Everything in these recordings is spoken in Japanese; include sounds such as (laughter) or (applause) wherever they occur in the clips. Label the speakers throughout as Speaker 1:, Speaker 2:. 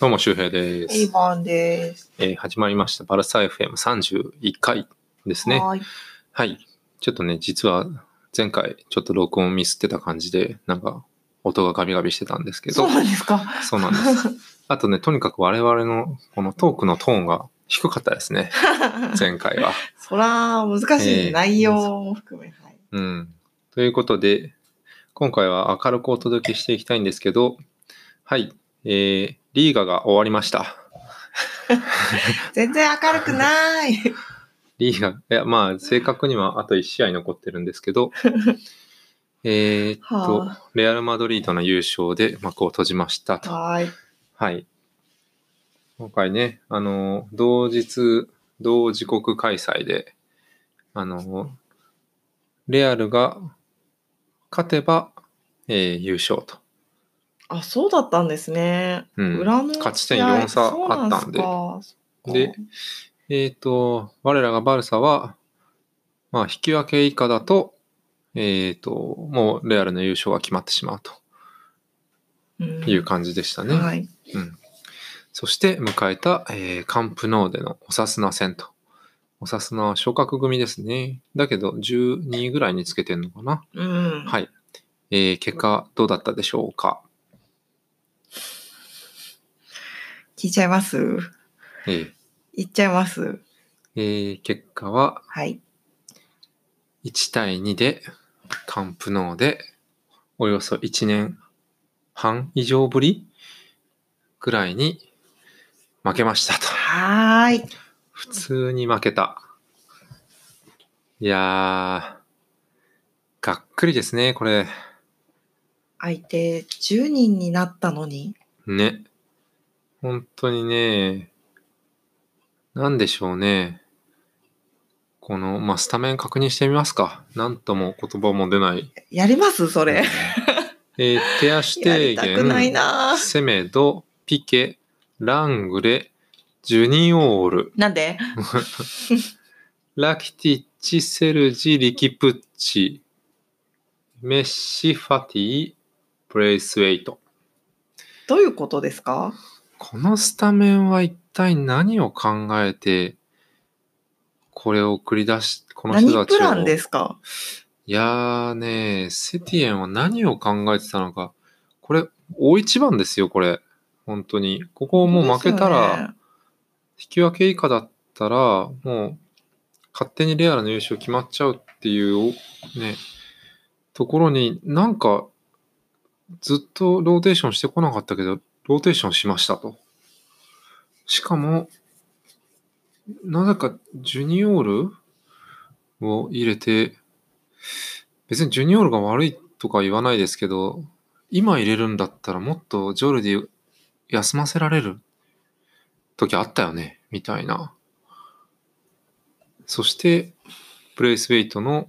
Speaker 1: どうも、周平で
Speaker 2: エインです。
Speaker 1: えー始まりました。バルサ FM31 回ですね。
Speaker 2: はーい。
Speaker 1: はい。ちょっとね、実は前回ちょっと録音ミスってた感じで、なんか音がガビガビしてたんですけど
Speaker 2: そう、なんですか。
Speaker 1: そうなんです。(laughs) あとね、とにかく我々のこのトークのトーンが低かったですね。(laughs) 前回は。
Speaker 2: そら、難しい、
Speaker 1: ええ
Speaker 2: 内容も含め。はい。
Speaker 1: うん。ということで、今回は明るくお届けしていきたいんですけど、はい。えー、リーガが終わりました。(laughs)
Speaker 2: 全然明るくない。
Speaker 1: リーガ、いや、まあ、正確にはあと1試合残ってるんですけど、えーっと、
Speaker 2: は
Speaker 1: レアル・マドリードの優勝で幕を閉じましたと。
Speaker 2: はーい。
Speaker 1: はい。今回ね、あの、同日、同時刻開催で、あの、レアルが勝てば、えー優勝と。
Speaker 2: あ、そうだったんですね。
Speaker 1: うん
Speaker 2: 裏の
Speaker 1: 勝ち点
Speaker 2: 試合
Speaker 1: ？4差あったんで
Speaker 2: ん
Speaker 1: で、えっ、と、我らがバルサは、まあ、引き分け以下だと、えっ、と、もうレアルの優勝が決まってしまうと
Speaker 2: うん
Speaker 1: いう感じでしたね。
Speaker 2: はい。
Speaker 1: うん、そして迎えた、えーカンプノーでのオサスナ戦と。オサスナは昇格組ですね。だけど12位ぐらいにつけてんのかな。
Speaker 2: うん。
Speaker 1: はい。えー結果どうだったでしょうか。
Speaker 2: 聞いちゃいます？
Speaker 1: えー
Speaker 2: 言っちゃいます？
Speaker 1: えー結果は？
Speaker 2: はい。
Speaker 1: 1対2でカンプノーでおよそ1年半以上ぶりぐらいに負けましたと。
Speaker 2: はーい。
Speaker 1: 普通に負けた。いやー、がっくりですね、これ。
Speaker 2: 相手10人になったのに。
Speaker 1: ね。本当にね、なんでしょうね。この、まあ、スタメン確認してみますか。なんとも言葉も出ない。
Speaker 2: やります？それ。
Speaker 1: えーテアシュ
Speaker 2: や
Speaker 1: テー
Speaker 2: りたくない
Speaker 1: ゲン、
Speaker 2: な
Speaker 1: セメド、ピケ、ラングレ、ジュニオール、
Speaker 2: なんで？
Speaker 1: ラキティッチ、セルジ、リキプッチ、メッシ、ファティ、ブレイスウェイト。
Speaker 2: どういうことですか？
Speaker 1: このスタメンは一体何を考えて、これを繰り出し、この人たちを。
Speaker 2: 何プランですか？
Speaker 1: いやーね、セティエンは何を考えてたのか。これ、大一番ですよ、これ。本当に。ここもう負けたら、引き分け以下だったら、もう、勝手にレアルの優勝決まっちゃうっていう、ね、ところになんか、ずっとローテーションしてこなかったけど、ローテーションしましたと。しかも、なぜかジュニオールを入れて、別にジュニオールが悪いとか言わないですけど、今入れるんだったらもっとジョルディ休ませられる時あったよね、みたいな。そして、ブレイスウェイトの、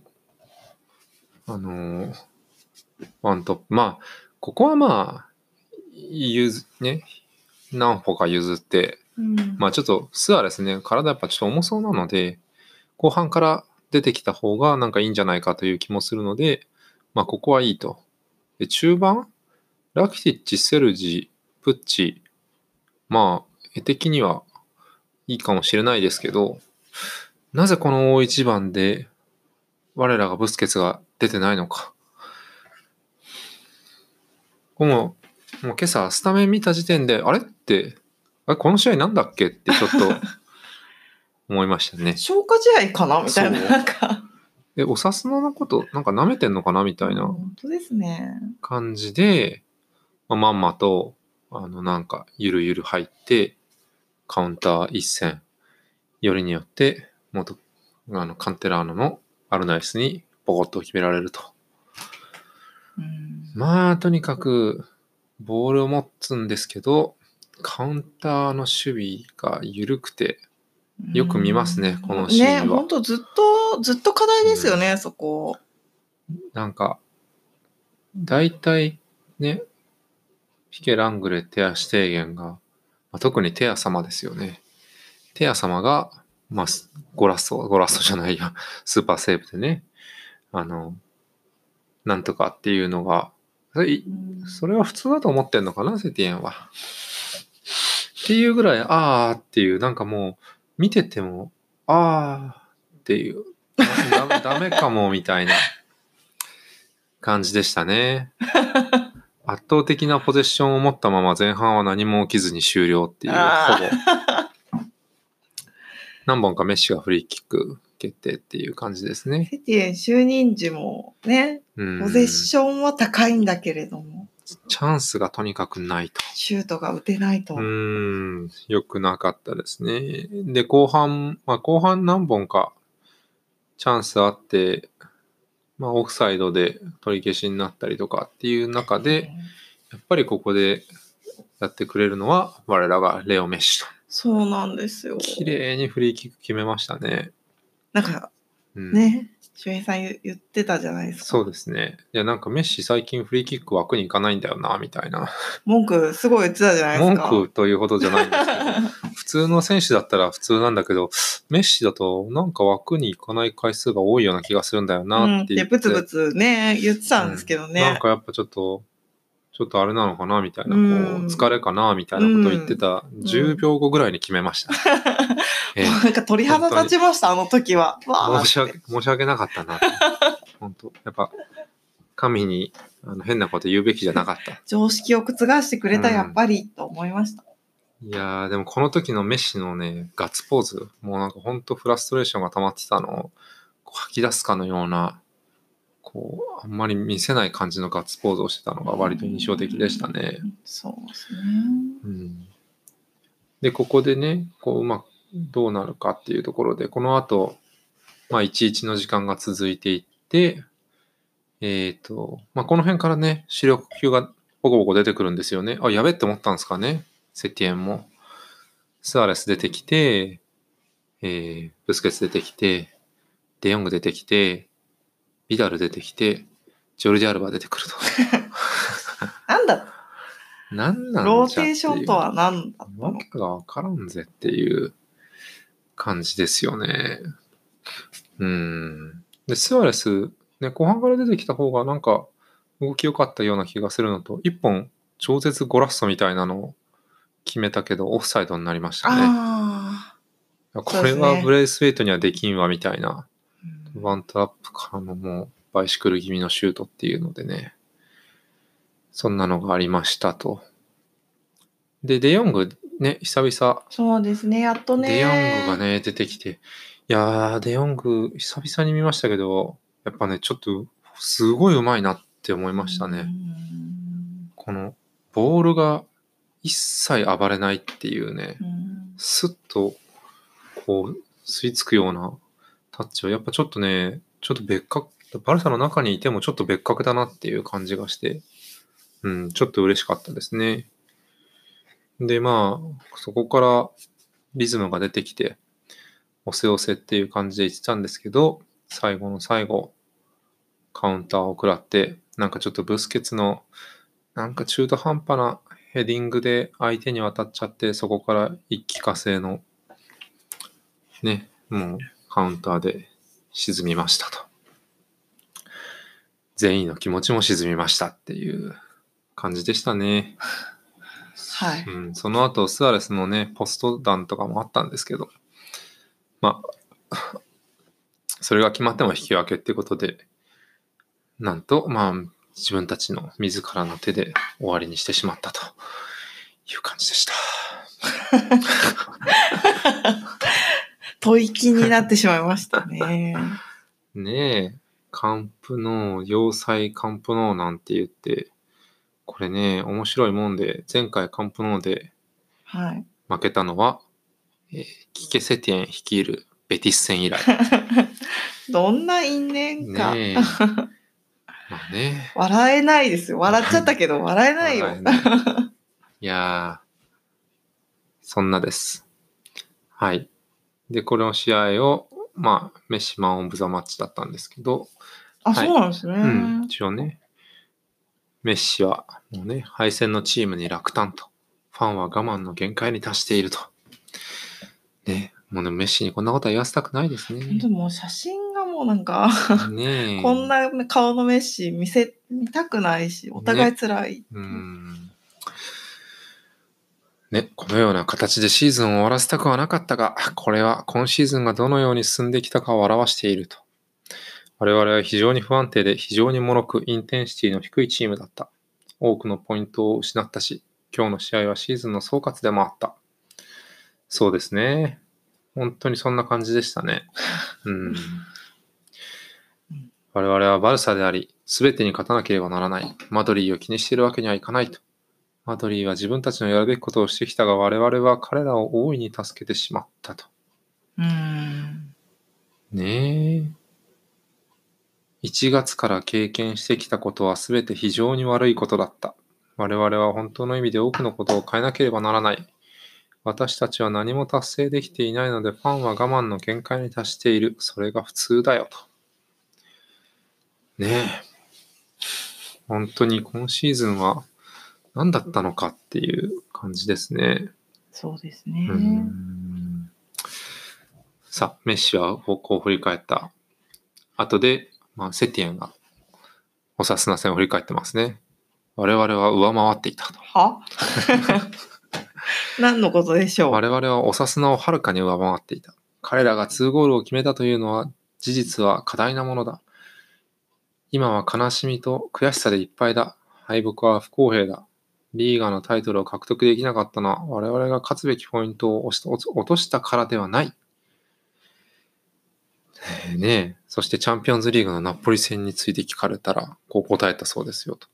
Speaker 1: あのーワントップ。まあ、ここはまあ、譲、ね、何歩か譲って、
Speaker 2: うん
Speaker 1: まあちょっとスアレスね、体やっぱちょっと重そうなので、後半から出てきた方がなんかいいんじゃないかという気もするので、まあここはいいと。で、中盤ラキティッチ、セルジ、プッチ、まあ、絵的にはいいかもしれないですけど、なぜこの大一番で我らがブスケツが出てないのか。もう、もう今朝スタメン見た時点で、あれ？って、あれ？この試合なんだっけ？ってちょっと (laughs) 思いましたね。
Speaker 2: 消化試合かな？みたいな。
Speaker 1: そう
Speaker 2: なんか。
Speaker 1: え、おさすののことなんか舐めてんのかな？みたいな
Speaker 2: 本当ですね。
Speaker 1: 感じで、まあ、まんまと、あの、なんか、ゆるゆる入って、カウンター一戦、よりによって、元、あの、カンテラーノのアルナイスにポコッと決められると。
Speaker 2: うん
Speaker 1: まあ、とにかく、ボールを持つんですけど、カウンターの守備が緩くて、よく見ますねこのシーンは
Speaker 2: ね、本当ずっと、ずっと課題ですよね、そこ。
Speaker 1: なんか、大体ね、ピケ・ラングレ、テア・シュテーゲンが、まあ、特にテア様ですよね。テア様が、まあ、スゴラッソ、ゴラッソじゃないや、スーパーセーブでね、あの、なんとかっていうのが、それそれは普通だと思ってんのかな、セティエンは。っていうぐらい、あーっていう、なんかもう、見てても、あーっていう、だダメかもみたいな感じでしたね。(laughs) 圧倒的なポゼッションを持ったまま前半は何も起きずに終了っていう、
Speaker 2: あ
Speaker 1: ほぼ。(laughs) 何本かメッシがフリーキック決定っていう感じですね。
Speaker 2: セティエン就任時もね、
Speaker 1: うん
Speaker 2: ポゼッションは高いんだけれども、
Speaker 1: チャンスがとにかくないと。
Speaker 2: シュートが打てないと。
Speaker 1: うーん、良くなかったですね。で、後半、まあ後半何本かチャンスあって、まあオフサイドで取り消しになったりとかっていう中で、やっぱりここでやってくれるのは我らがレオ・メッシと。
Speaker 2: そうなんですよ。
Speaker 1: 綺麗にフリーキック決めましたね。
Speaker 2: なんか
Speaker 1: うん、
Speaker 2: ね、周平さん言言ってたじゃないですか。
Speaker 1: そうですね。いや、なんかメッシ最近フリーキック枠に行かないんだよな、みたいな。
Speaker 2: 文句すごい言ってたじゃないです
Speaker 1: 文
Speaker 2: か。
Speaker 1: 句というほどじゃないんですけど、(laughs) 普通の選手だったら普通なんだけど、メッシだとなんか枠に行かない回数が多いような気がするんだよ
Speaker 2: うん、
Speaker 1: なって言って。
Speaker 2: でブツブツね、言ってたんですけどね。
Speaker 1: うんなんかやっぱちょっと、ちょっとあれなのかなみたいな、こう
Speaker 2: うん
Speaker 1: 疲れかなみたいなことを言ってた10秒後ぐらいに決めました。(laughs) ええ
Speaker 2: なんか鳥肌立ちました、あの時は。
Speaker 1: 申し訳、申し訳なかったな。本当やっぱ、神にあの変なこと言うべきじゃなかった。
Speaker 2: 常識を覆してくれた、
Speaker 1: うん
Speaker 2: やっぱり、と思いました。
Speaker 1: いやー、でもこの時のメッシのね、ガッツポーズ、もうなんか本当フラストレーションが溜まってたのを吐き出すかのような、こう、あんまり見せない感じのガッツポーズをしてたのが割と印象的でしたね。
Speaker 2: そうですね。
Speaker 1: うん。で、ここでね、こう、うまくどうなるかっていうところで、この後、まあ、11の時間が続いていって、えっ、と、まあ、この辺からね、主力級がボコボコ出てくるんですよね。あ、やべって思ったんですかね。セティエンも。スアレス出てきて、えー、ブスケツ出てきて、デヨング出てきて、ビダル出てきて、ジョルディアルバ出てくると。(laughs)
Speaker 2: なんだ、
Speaker 1: なんなん
Speaker 2: ローテーションとは何だったの？
Speaker 1: わけがわからんぜっていう感じですよね。うん。で、スアレス、ね、後半から出てきた方がなんか動き良かったような気がするのと、一本超絶ゴラッソみたいなのを決めたけど、オフサイドになりましたね。
Speaker 2: あ
Speaker 1: これはブレイスウェイトにはできんわみたいな、ワントラップからのもうバイシクル気味のシュートっていうのでね、そんなのがありましたと。で、デヨングね、久々
Speaker 2: そうですね、やっとね。
Speaker 1: デヨングがね、出てきて。いやー、デヨング、久々に見ましたけど、やっぱね、ちょっと、すごい上手いなって思いましたね。
Speaker 2: うん
Speaker 1: この、ボールが一切暴れないっていうね、
Speaker 2: うん
Speaker 1: スッと、こう、吸い付くようなタッチは、やっぱちょっとね、ちょっと別格、バルサの中にいてもちょっと別格だなっていう感じがして、うん、ちょっと嬉しかったですね。で、まあ、そこからリズムが出てきて、押せ押せっていう感じで言ってたんですけど、最後の最後、カウンターを食らって、なんかちょっとブスケツの、なんか中途半端なヘディングで相手に渡っちゃって、そこから一気化成の、ね、もうカウンターで沈みましたと。全員の気持ちも沈みましたっていう感じでしたね。
Speaker 2: はい。
Speaker 1: うん、その後、スアレスのね、ポスト弾とかもあったんですけど、まあ、(laughs) それが決まっても引き分けってことで、なんと、まあ、自分たちの自らの手で終わりにしてしまったという感じでした。(laughs)
Speaker 2: 吐息になってしまいましたね。(laughs)
Speaker 1: ねえ、カンプノー、要塞カンプノーなんて言って、これね、面白いもんで、前回カンプノーで
Speaker 2: はい。
Speaker 1: 負けたのは、えーキケセティエン率いるベティス戦以来。(laughs)
Speaker 2: どんな因縁か。
Speaker 1: ねえ。(laughs) まあね。
Speaker 2: 笑えないですよ。笑っちゃったけど、笑えないよ。
Speaker 1: いいやー、そんなです。はい。で、この試合を、まあ、メッシマン・オブ・ザ・マッチだったんですけど、
Speaker 2: あ、
Speaker 1: はい
Speaker 2: そうなんですね。
Speaker 1: うん、一応ね、メッシはもうね、敗戦のチームに落胆と、ファンは我慢の限界に達していると。ね、もうね、メッシにこんなことは言わせたくないですね。
Speaker 2: でも写真がもうなんか、
Speaker 1: ねえ (laughs)
Speaker 2: こんな顔のメッシ見せ、見たくないし、お互い辛い。
Speaker 1: うん。ね、このような形でシーズンを終わらせたくはなかったが、これは今シーズンがどのように進んできたかを表していると。我々は非常に不安定で非常に脆くインテンシティの低いチームだった。多くのポイントを失ったし、今日の試合はシーズンの総括でもあった。そうですね。本当にそんな感じでしたね。うん。我々はバルサであり、すべてに勝たなければならない。マドリーを気にしているわけにはいかないと。マドリーは自分たちのやるべきことをしてきたが、我々は彼らを大いに助けてしまったと。
Speaker 2: うん。
Speaker 1: ねえ。1月から経験してきたことは全て非常に悪いことだった。我々は本当の意味で多くのことを変えなければならない。私たちは何も達成できていないので、ファンは我慢の限界に達している。それが普通だよと。ねえ。本当に今シーズンは何だったのかっていう感じですね。
Speaker 2: そうですね。
Speaker 1: さあ、メッシはこう振り返った後で、まあ、セティエンがオサスナ戦を振り返ってますね。我々は上回っていたと。
Speaker 2: は？(laughs) 何のことでしょう？
Speaker 1: 我々はオサスナをはるかに上回っていた。彼らが2ゴールを決めたというのは事実は過大なものだ。今は悲しみと悔しさでいっぱいだ。敗北は不公平だ。リーガーのタイトルを獲得できなかったのは我々が勝つべきポイントを落としたからではない。えーねえ、そしてチャンピオンズリーグのナポリ戦について聞かれたら、こう答えたそうですよと。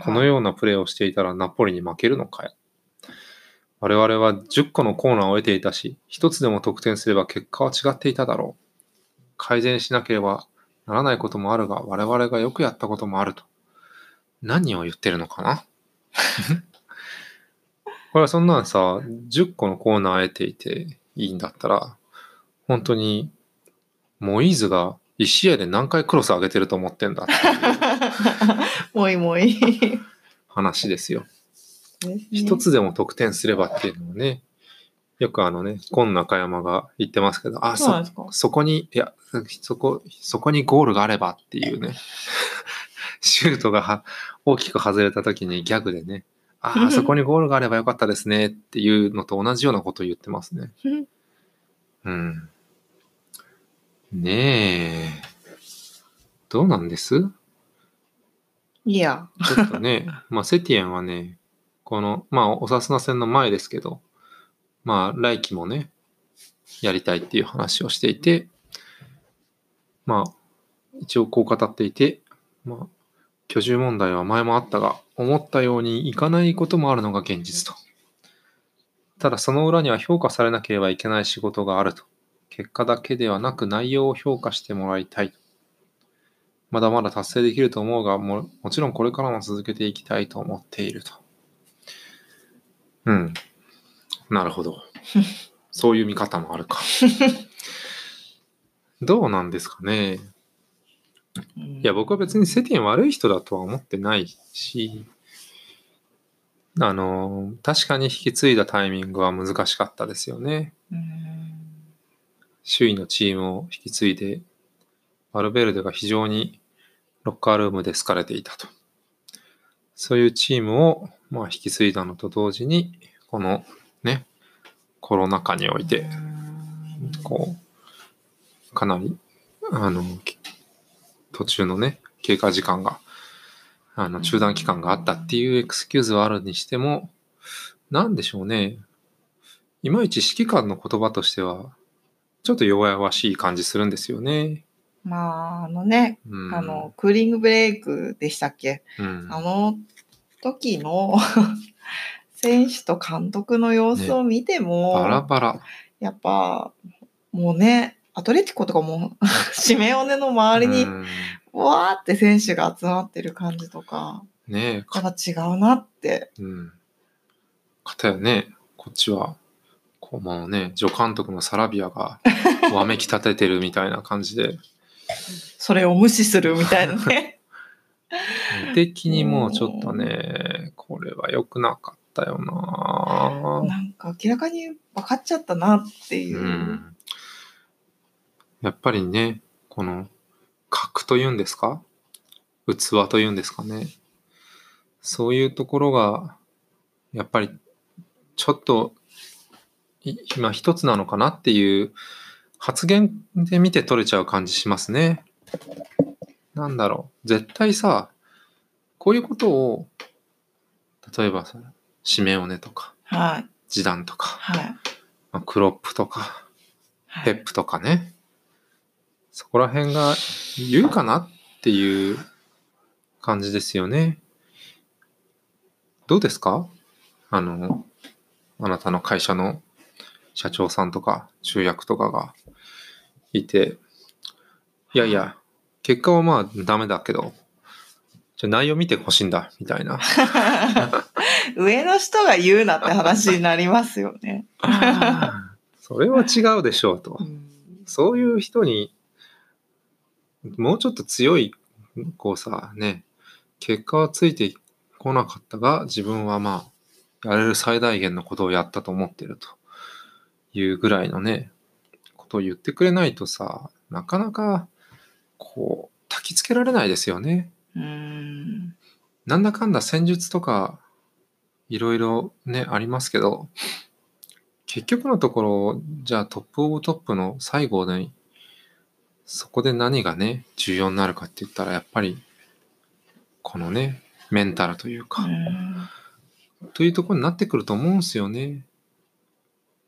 Speaker 1: このようなプレーをしていたらナポリに負けるのかよ。我々は10個のコーナーを得ていたし、一つでも得点すれば結果は違っていただろう。改善しなければならないこともあるが、我々がよくやったこともあると。何を言ってるのかな？(laughs) これはそんなんさ、10個のコーナー得ていていいんだったら、本当に、モイーズが1試合で何回クロス上げてると思ってんだって (laughs)
Speaker 2: もいもい。
Speaker 1: 話ですよ。一つでも得点すればっていうのをね、よくあのね、今中山が言ってますけど、あ、そ
Speaker 2: そうなんですか
Speaker 1: そこに、いや、そこ、そこにゴールがあればっていうね、シュートがは大きく外れた時にギャグでね、ああ、そこにゴールがあればよかったですねっていうのと同じようなことを言ってますね。うん。ねえ。どうなんです？
Speaker 2: いや。
Speaker 1: ちょっとね、まあ、セティエンはね、この、まあ、おさすな戦の前ですけど、まあ、来季もね、やりたいっていう話をしていて、まあ、一応こう語っていて、まあ、居住問題は前もあったが、思ったようにいかないこともあるのが現実と。ただその裏には評価されなければいけない仕事があると。結果だけではなく内容を評価してもらいたい。まだまだ達成できると思うが、ももちろんこれからも続けていきたいと思っていると。うん。なるほど。(laughs) そういう見方もあるか。(laughs) どうなんですかね。いや、僕は別にセティン悪い人だとは思ってないし、あの、確かに引き継いだタイミングは難しかったですよね。
Speaker 2: うん
Speaker 1: 首位のチームを引き継いで、バルベルデが非常にロッカールームで好かれていたと。そういうチームを、まあ、引き継いだのと同時に、このね、コロナ禍において、こう、かなり、あの、き途中のね、経過時間が、あの、中断期間があったっていうエクスキューズはあるにしても、なんでしょうね。いまいち指揮官の言葉としては、ちょっと弱々しい感じするんですよね。
Speaker 2: まあ、あのね、
Speaker 1: うん、
Speaker 2: あの、クーリングブレイクでしたっけ？
Speaker 1: うん、
Speaker 2: あの時の (laughs) 選手と監督の様子を見ても、
Speaker 1: バラバラ。
Speaker 2: やっぱ、もうね、アトレティコとかも、(laughs) シメオネの周りに
Speaker 1: う、ん
Speaker 2: わーって選手が集まってる感じとか、
Speaker 1: ねえ、
Speaker 2: っぱ違うなって。
Speaker 1: うん。かたやね、こっちは、こうもうね、助監督のサラビアが (laughs) わめき立ててるみたいな感じで、
Speaker 2: それを無視するみたいなね。(laughs)
Speaker 1: 無的にもうちょっとね、これは良くなかったよな
Speaker 2: なんか明らかに分かっちゃったなっていうう。
Speaker 1: ん。やっぱりね、この、格というんですか？器というんですかね？そういうところが、やっぱり、ちょっとい今一つなのかなっていう発言で見て取れちゃう感じしますね。なんだろう。絶対さ、こういうことを、例えばさ、シメオネとか、
Speaker 2: はい。
Speaker 1: ジダンとか、
Speaker 2: はい。
Speaker 1: まあクロップとか、
Speaker 2: はい。
Speaker 1: ペップとかね。そこら辺が言うかなっていう感じですよね。どうですか？あの、あなたの会社の社長さんとか集約とかがいて、いやいや、結果はまあダメだけど、じゃあ内容見てほしいんだ、みたいな。
Speaker 2: 上の人が言うなって話になりますよね。(laughs)
Speaker 1: それは違うでしょうと
Speaker 2: う。ん
Speaker 1: そういう人に、もうちょっと強い、こうさ、ね、結果はついてこなかったが、自分はまあ、やれる最大限のことをやったと思ってるというぐらいのね、ことを言ってくれないとさ、なかなか、こう、焚きつけられないですよね。
Speaker 2: うん。
Speaker 1: なんだかんだ戦術とか、いろいろね、ありますけど、結局のところ、じゃあトップオブトップの最後で、そこで何がね、重要になるかって言ったら、やっぱり、このね、メンタルというか、というところになってくると思うんですよね。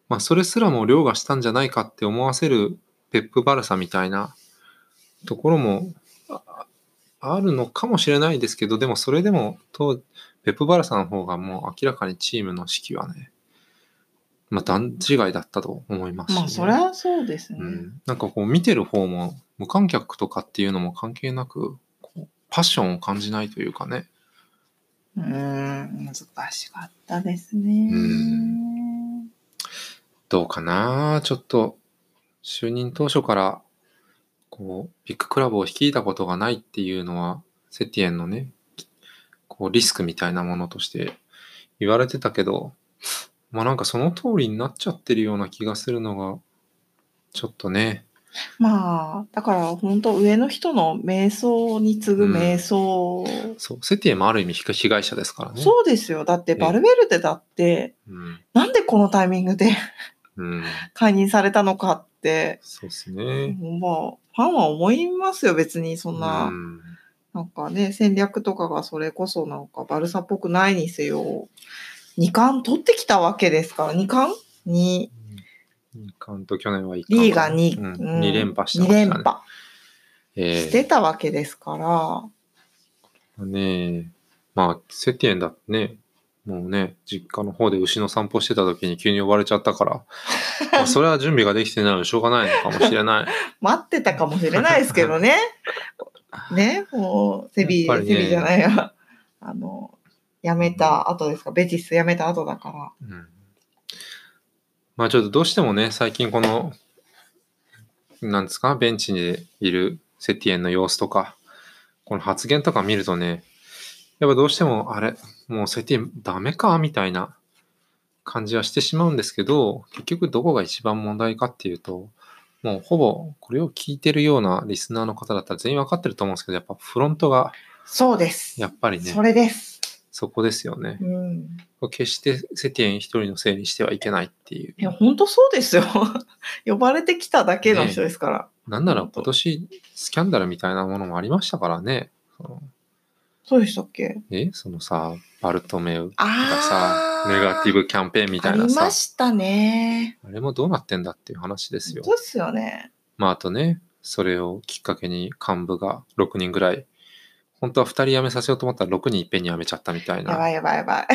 Speaker 1: まあ、それすらも凌駕したんじゃないかって思わせるペップバルサみたいなところもああるのかもしれないですけど、でもそれでも、とペップバルサの方がもう明らかにチームの指揮はね、まあ段違いだったと思いますしね、
Speaker 2: まあ、そりゃそうですね。
Speaker 1: うん、なんかこう見てる方も無観客とかっていうのも関係なくパッションを感じないというかね。
Speaker 2: うん、難しかったですね。
Speaker 1: うん。どうかな。ちょっと就任当初からこうビッグクラブを率いたことがないっていうのはセティエンのねこうリスクみたいなものとして言われてたけどまあなんかその通りになっちゃってるような気がするのがちょっとね。
Speaker 2: まあ、だから本当上の人の瞑想に次ぐ瞑想、
Speaker 1: そう。セティエンもある意味被害者ですからね。
Speaker 2: そうですよ。だってバルベルデだって、
Speaker 1: うん。
Speaker 2: なんでこのタイミングで
Speaker 1: うん、
Speaker 2: 解任されたのかって、
Speaker 1: そうですね。
Speaker 2: まあ、ファンは思いますよ、別にそんな、
Speaker 1: うん。
Speaker 2: なんかね、戦略とかがそれこそなんかバルサっぽくないにせよ、二冠取ってきたわけですから、二冠？に、
Speaker 1: 二冠と去年は一
Speaker 2: リーガ
Speaker 1: に
Speaker 2: に、
Speaker 1: うん。二連覇して
Speaker 2: 2
Speaker 1: ましたね
Speaker 2: 連覇。
Speaker 1: え
Speaker 2: してたわけですから、
Speaker 1: えねえ。まあ、セティエンだってね、もうね、実家の方で牛の散歩してた時に急に呼ばれちゃったから、(laughs) まあそれは準備ができてないのでしょうがないのかもしれない。(laughs)
Speaker 2: 待ってたかもしれないですけどね。(laughs) ね、もう、セビ、
Speaker 1: ね。
Speaker 2: セビじゃないや、あの、辞めた後ですか、ベティス辞めた後だから。
Speaker 1: うんまあちょっとどうしてもね、最近この、なんですか、ベンチにいるセティエンの様子とか、この発言とか見るとね、やっぱどうしても、あれ、もうセティエンダメか？みたいな感じはしてしまうんですけど、結局どこが一番問題かっていうと、もうほぼこれを聞いてるようなリスナーの方だったら全員わかってると思うんですけど、やっぱフロントが
Speaker 2: そうです。
Speaker 1: やっぱりね
Speaker 2: そ、れです。
Speaker 1: そこですよね。
Speaker 2: うん。
Speaker 1: 決してセティエン一人のせいにしてはいけないっていう。
Speaker 2: いや、本当そうですよ。(laughs) 呼ばれてきただけの人ですから。
Speaker 1: なんなら今年スキャンダルみたいなものもありましたからね。そ
Speaker 2: うでしたっけ？
Speaker 1: え？そのさ、バルトメウが
Speaker 2: あ
Speaker 1: さ、
Speaker 2: あ。
Speaker 1: ネガティブキャンペーンみたいなさ
Speaker 2: ありま、したね。
Speaker 1: あれもどうなってんだっていう話ですよ
Speaker 2: そ。うですよね。
Speaker 1: まああとね、それをきっかけに幹部が6人ぐらい、本当は2人辞めさせようと思ったら6人いっぺんに辞めちゃったみたいな。
Speaker 2: やばいやばいやばい。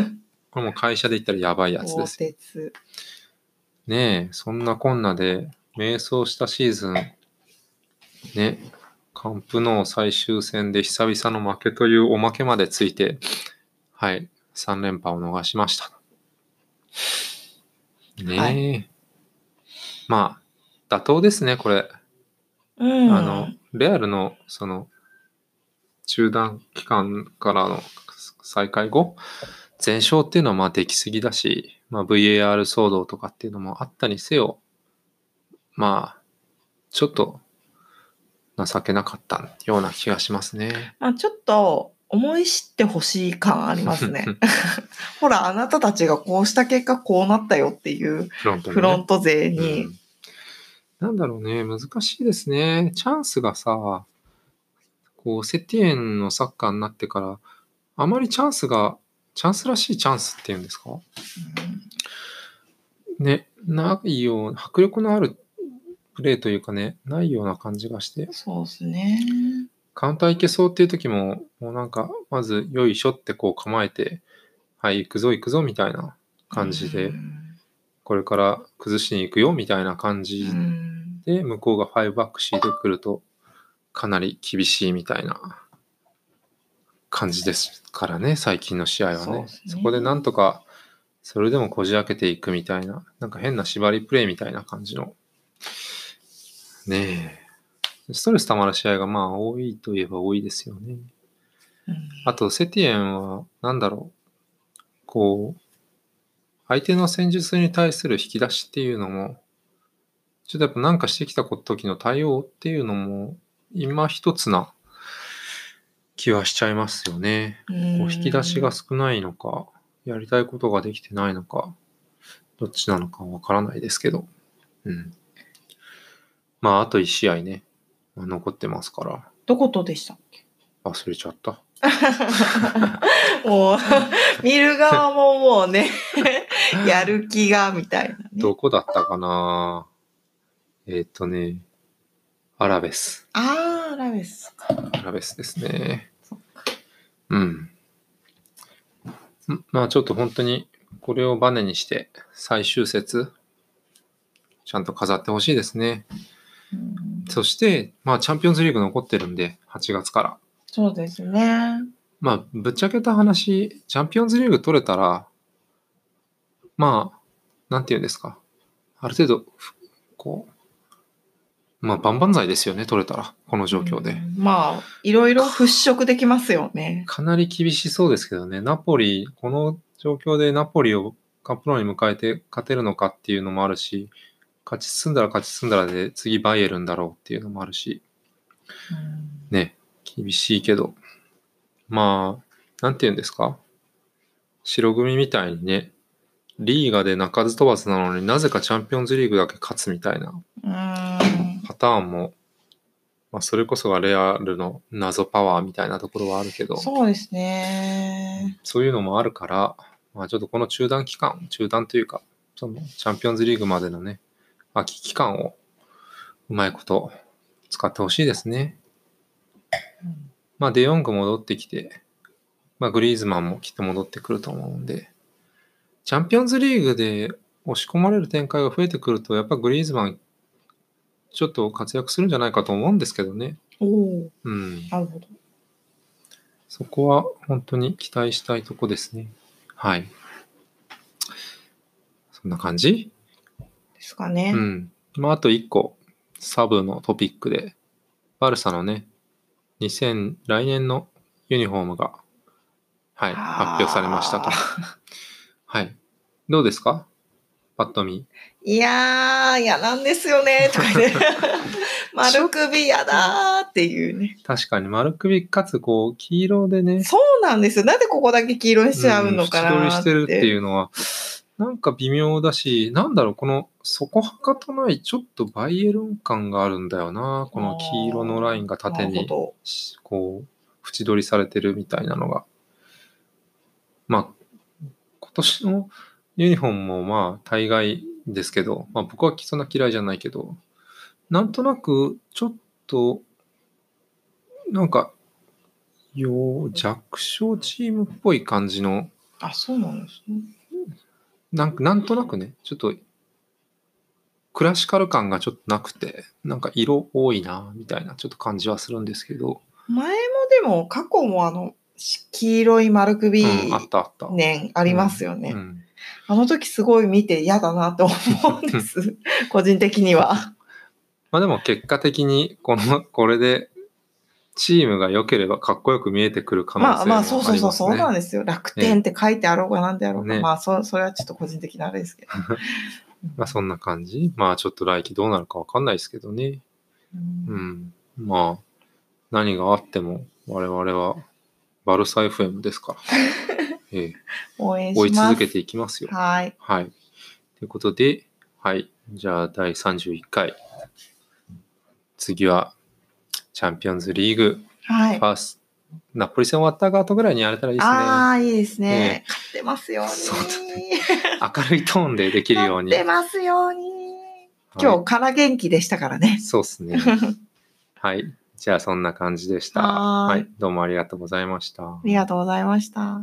Speaker 2: (laughs)
Speaker 1: これも会社で言ったらやばいやつ
Speaker 2: 大
Speaker 1: です。ねえ、そんなこんなで、迷走したシーズン、ね、カンプノー最終戦で久々の負けというおまけまでついて、はい、3連覇を逃しました。ねえ。
Speaker 2: は
Speaker 1: まあ、妥当ですね、これ。
Speaker 2: うん。
Speaker 1: あの、レアルの、その、中断期間からの再開後、全勝っていうのはまあできすぎだし、まあ VAR 騒動とかっていうのもあったにせよ、まあ、ちょっと情けなかったような気がしますね。
Speaker 2: まあ、ちょっと、思い知ってほしい感ありますね。(laughs) ほら、あなたたちがこうした結果こうなったよっていう
Speaker 1: フロントね
Speaker 2: フロント勢
Speaker 1: う
Speaker 2: に
Speaker 1: ん、なんだろうね、難しいですね。チャンスがさ、こう、セティエンのサッカーになってから、あまりチャンスが、チャンスらしいチャンスっていうんですか？ね、ないよう、迫力のあるプレーというかね、ないような感じがして、
Speaker 2: そうですね。
Speaker 1: カウンターいけそうっていう時も、もうなんか、まず、よいしょってこう構えて、はい、行くぞ行くぞみたいな感じで
Speaker 2: う、ん。
Speaker 1: これから崩しに行くよみたいな感じ
Speaker 2: うん。
Speaker 1: で、向こうが5バックシード来ると、かなり厳しいみたいな感じですからね、最近の試合はね。
Speaker 2: そね
Speaker 1: そこでなんとか、それでもこじ開けていくみたいな、なんか変な縛りプレイみたいな感じの。ねえ。ストレス溜まる試合がまあ多いといえば多いですよね。
Speaker 2: うん
Speaker 1: あと、セティエンは、なんだろう、こう、相手の戦術に対する引き出しっていうのも、ちょっとやっぱなんかしてきた時の対応っていうのも、今一つな気はしちゃいますよね。こう引き出しが少ないのか、やりたいことができてないのか、どっちなのかわからないですけど。うん。まあ、あと1試合ね、まあ残ってますから、
Speaker 2: どことでしたっけ？
Speaker 1: 忘れちゃった。(laughs)
Speaker 2: もう、見る側ももうね、(laughs) やる気が、みたいなね。
Speaker 1: どこだったかな？えっ、とね、アラベス。
Speaker 2: あー、ラベスか。
Speaker 1: アラベスですね。うん。んまあちょっと本当にこれをバネにして最終節、ちゃんと飾ってほしいですね。
Speaker 2: うん
Speaker 1: そして、まあチャンピオンズリーグ残ってるんで、8月から。
Speaker 2: そうですね。
Speaker 1: まあぶっちゃけた話、チャンピオンズリーグ取れたら、まあ、なんて言うんですか。ある程度、ふこう、まあ万々歳ですよね、取れたら、この状況で。
Speaker 2: うん。まあ、いろいろ払拭できますよね。
Speaker 1: かなり厳しそうですけどね、ナポリ、この状況でナポリをカップローに迎えて勝てるのかっていうのもあるし、勝ち進んだら勝ち進んだらで次バイエルンだろうっていうのもあるし、ね、厳しいけど、まあ、なんて言うんですか？白組みたいにね、リーガで鳴かず飛ばずなのになぜかチャンピオンズリーグだけ勝つみたいな。
Speaker 2: うん。
Speaker 1: パターンも、まあ、それこそがレアルの謎パワーみたいなところはあるけど、
Speaker 2: そうですね。
Speaker 1: そういうのもあるから、まあ、ちょっとこの中断期間、中断というか、そのチャンピオンズリーグまでのね、秋期間をうまいこと使ってほしいですね。
Speaker 2: うん
Speaker 1: まあ、デヨング戻ってきて、まあ、グリーズマンもきっと戻ってくると思うんで、チャンピオンズリーグで押し込まれる展開が増えてくると、やっぱグリーズマン、ちょっと活躍するんじゃないかと思うんですけどね。
Speaker 2: おお
Speaker 1: うん。
Speaker 2: なるほど。
Speaker 1: そこは本当に期待したいとこですね。はい。そんな感じ？
Speaker 2: ですかね。
Speaker 1: うん。まあ、あと一個、サブのトピックで、バルサのね、2000、来年のユニフォームが、はい、発表されましたと。はい。どうですか？パッと見。
Speaker 2: いやー、嫌なんですよね、(laughs) とかね。(laughs) 丸首嫌だーっていうね。
Speaker 1: 確かに丸首かつこう、黄色でね、
Speaker 2: そうなんですよ。なんでここだけ黄色にしちゃうのかなーって。
Speaker 1: うん縁取りしてるっていうのは、なんか微妙だし、なんだろう、この底はかとない、ちょっとバイエルン感があるんだよな。この黄色のラインが縦に、こう、縁取りされてるみたいなのが。まあ、今年のユニフォームもまあ、大概ですけど、まあ僕はそんな嫌いじゃないけど、なんとなく、ちょっと、なんか、よ弱小チームっぽい感じの、
Speaker 2: あ、そうなんですね。
Speaker 1: なんかなんとなくね、ちょっと、クラシカル感がちょっとなくて、なんか色多いな、みたいなちょっと感じはするんですけど、
Speaker 2: 前もでも、過去もあの、黄色い丸首
Speaker 1: うん、あったあった。
Speaker 2: 年ありますよね。
Speaker 1: うん
Speaker 2: あの時すごい見て嫌だなと思うんです。(laughs) 個人的には。
Speaker 1: まあでも結果的に、この、これで、チームが良ければかっこよく見えてくる可能性もありますね。
Speaker 2: まあまあ、そうそうそう、そうなんですよ。楽天って書いてあろうがなんであろうが。
Speaker 1: ね
Speaker 2: まあそ、それはちょっと個人的なあれですけど。(laughs)
Speaker 1: まあそんな感じ。まあちょっと来季どうなるかわかんないですけどね。
Speaker 2: うん
Speaker 1: うん。まあ、何があっても我々はバルサ FM ですから。(laughs) ええ
Speaker 2: 応援し。
Speaker 1: 追い続けていきますよ。
Speaker 2: はい。
Speaker 1: はい。ということで、はい。じゃあ、第31回。次は、チャンピオンズリーグ、
Speaker 2: はい
Speaker 1: フ。ァースナポリ戦終わった後ぐらいにやれたらいいですね。
Speaker 2: ああ、いいですね
Speaker 1: ね。
Speaker 2: 勝ってますように。
Speaker 1: そうだ明るいトーンでできるように。
Speaker 2: 勝ってますように。
Speaker 1: はい
Speaker 2: 今日から元気でしたからね。
Speaker 1: そうですね。(laughs) はい。じゃあ、そんな感じでした。
Speaker 2: はーい
Speaker 1: はい。どうもありがとうございました。
Speaker 2: ありがとうございました。